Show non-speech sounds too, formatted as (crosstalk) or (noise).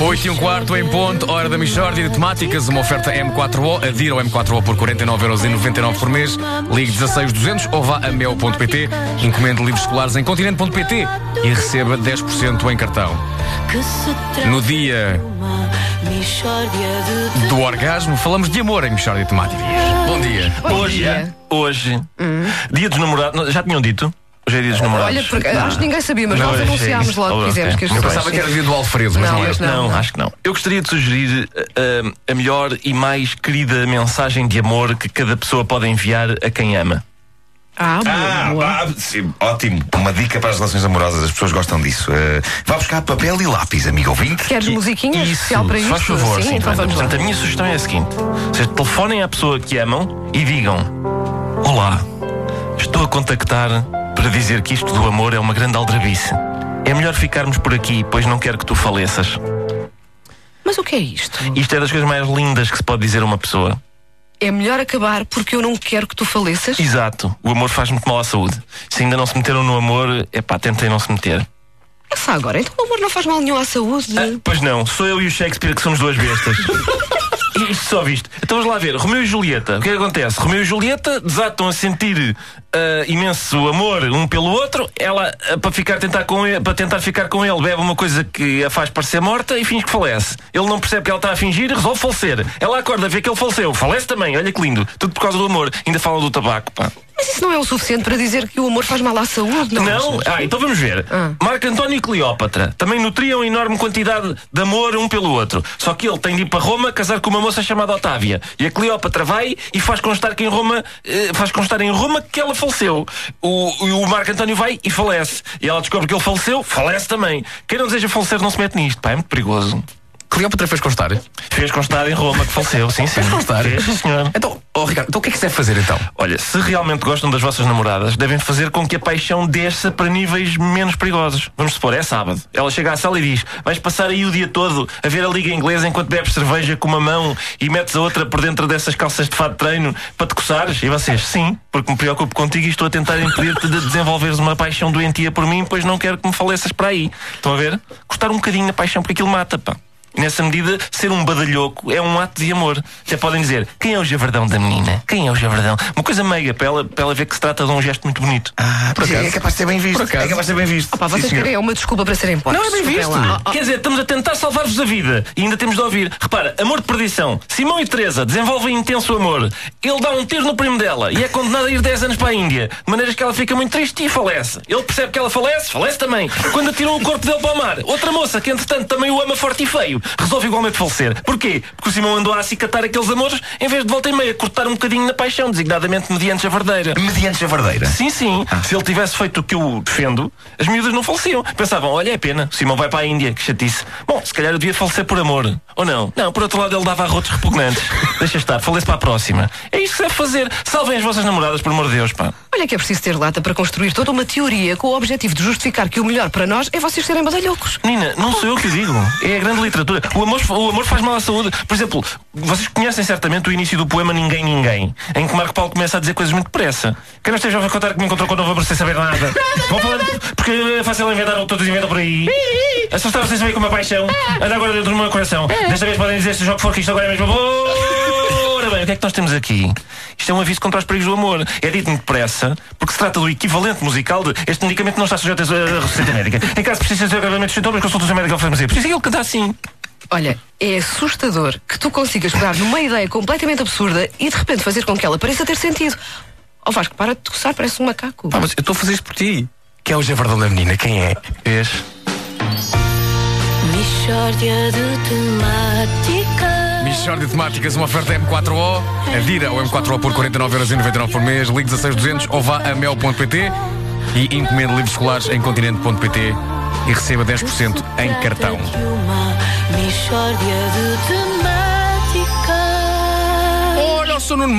8 e um quarto em ponto, hora da Michórdia de Temáticas, uma oferta M4O, adira ao M4O por 49,99€ por mês, ligue 16200 ou vá a mel.pt, encomende livros escolares em continente.pt e receba 10% em cartão. No dia do orgasmo, falamos de amor em Michórdia de Temáticas. Bom dia. Hoje, hoje, dia dos namorados. Já tinham dito? Hoje é dia dos namorados. Olha, porque acho que ninguém sabia, mas Não, nós é anunciámos logo que fizemos que Eu este pensava que era dia do Alfredo, mas Não, não, é. Não, não. acho que não. Eu gostaria de sugerir uh, uh, a melhor e mais querida mensagem de amor que cada pessoa pode enviar a quem ama. Ah, boa, Ah, boa. ah, sim, ótimo. Uma dica para as relações amorosas, as pessoas gostam disso. Eh, vá buscar papel e lápis, amigo ouvinte. Queres musiquinha Isso, especial para isso? faz favor, sim, sim, então vamos lá. Portanto, a minha sugestão é a seguinte: vocês telefonem à pessoa que amam e digam: Olá, estou a contactar para dizer que isto do amor é uma grande aldrabice. É melhor ficarmos por aqui, pois não quero que tu faleças. Mas o que é isto? Isto é das coisas mais lindas que se pode dizer a uma pessoa. É melhor acabar porque eu não quero que tu faleças? Exato. O amor faz muito mal à saúde. Se ainda não se meteram no amor, é pá, tentem não se meter. Essa agora, então o amor não faz mal nenhum à saúde. Ah, pois não, sou eu e o Shakespeare que somos duas bestas. (laughs) Isto só visto. Então vamos lá ver. Romeu e Julieta. O que é que acontece? Romeu e Julieta desatam a sentir ah, imenso amor um pelo outro. Ela, ah, para, ficar, tentar com ele, para tentar ficar com ele, bebe uma coisa que a faz parecer morta e finge que falece. Ele não percebe que ela está a fingir e resolve falecer. Ela acorda, vê que ele faleceu. Falece também. Olha que lindo. Tudo por causa do amor. Ainda fala do tabaco, pá. Mas isso não é o suficiente para dizer que o amor faz mal à saúde, não? Não? achas? Ah, então vamos ver. Ah. Marco António e Cleópatra também nutriam enorme quantidade de amor um pelo outro. Só que ele tem de ir para Roma casar com uma moça chamada Otávia. E a Cleópatra vai e faz constar que em Roma eh, faz constar em Roma que ela faleceu. O, o Marco António vai e falece. E ela descobre que ele faleceu, falece também. Quem não deseja falecer não se mete nisto, pá, é muito perigoso. Cleópatra fez constar. Fez constar em Roma que faleceu, sim, sim. Fez constar? Fez, sim, senhor. Então, oh, Ricardo, então o que é que se deve fazer então? Olha, se realmente gostam das vossas namoradas, devem fazer com que a paixão desça para níveis menos perigosos. Vamos supor, é sábado. Ela chega à sala e diz: Vais passar aí o dia todo a ver a Liga Inglesa enquanto bebes cerveja com uma mão e metes a outra por dentro dessas calças de fado de treino para te coçares? E vocês, sim, porque me preocupo contigo e estou a tentar impedir-te de desenvolveres uma paixão doentia por mim, pois não quero que me faleças para aí. Estão a ver? Cortar um bocadinho na paixão, porque aquilo mata, pá. Nessa medida, ser um badalhoco é um ato de amor. Até podem dizer, quem é o javardão da menina? Quem é o javardão? Uma coisa meiga, para ela, para ela ver que se trata de um gesto muito bonito. Ah, Por sim, acaso. é capaz de ser bem visto. É capaz de ser bem visto. Pá, vocês querem é uma desculpa para serem postos. Não é bem visto. Desculpem lá. Quer dizer, estamos a tentar salvar-vos a vida e ainda temos de ouvir. Repara, amor de perdição. Simão e Teresa desenvolvem intenso amor. Ele dá um tiro no primo dela e é condenado a ir 10 anos para a Índia. De maneiras que ela fica muito triste e falece. Ele percebe que ela falece, falece também. Quando atiram o corpo dele para o mar, outra moça que entretanto também o ama forte e feio, resolve igualmente falecer. Porquê? Porque o Simão andou a acicatar aqueles amores em vez de volta e meia cortar um bocadinho na paixão, designadamente mediante a verdeira. Mediante a vardeira. Sim, sim. Ah. Se ele tivesse feito o que eu defendo, as miúdas não faleciam. Pensavam, olha, é pena, o Simão vai para a Índia, que chatice. Bom, se calhar eu devia falecer por amor. Ou não? Não, por outro lado ele dava arrotos repugnantes. (laughs) Deixa estar, falece para a próxima. É isto que se deve fazer. Salvem as vossas namoradas, por amor de Deus, pá. Olha que é preciso ter lata para construir toda uma teoria com o objetivo de justificar que o melhor para nós é vocês serem badalhocos. Nina, não sou eu que o digo. É a grande literatura. O amor, o amor faz mal à saúde. Por exemplo, vocês conhecem certamente o início do poema Ninguém Ninguém, em que Marco Paulo começa a dizer coisas muito depressa. Quem não esteja a contar que me encontrou quando não vou sem saber nada. Vão falando, porque é fácil inventar o que todos inventam por aí. Assustar vocês também com uma paixão. Anda agora dentro do meu coração. Desta vez podem dizer se o jogo for que isto agora é mesmo. Ora bem, o que é que nós temos aqui? Isto é um aviso contra os perigos do amor. É dito muito depressa, porque se trata do equivalente musical de este medicamento não está sujeito a receita médica. Em caso de precisa de agravamento de sintomas, consulta o seu médico ao farmacêutico. Por isso é que ele canta assim. Olha, é assustador que tu consigas pegar numa ideia completamente absurda e de repente fazer com que ela pareça ter sentido. Ó Vasco, para de coçar, parece um macaco. Pá, mas eu estou a fazer isto por ti. Quem é o javardão da menina? Quem é? Vês? Mishória de temáticas. Michórdia de Temáticas, uma oferta M4O. Adira ao M4O por 49,99€ por mês. Ligue 16200 ou vá a mel.pt e encomende livros escolares em continente.pt e receba 10% em cartão. Olha o seu Nuno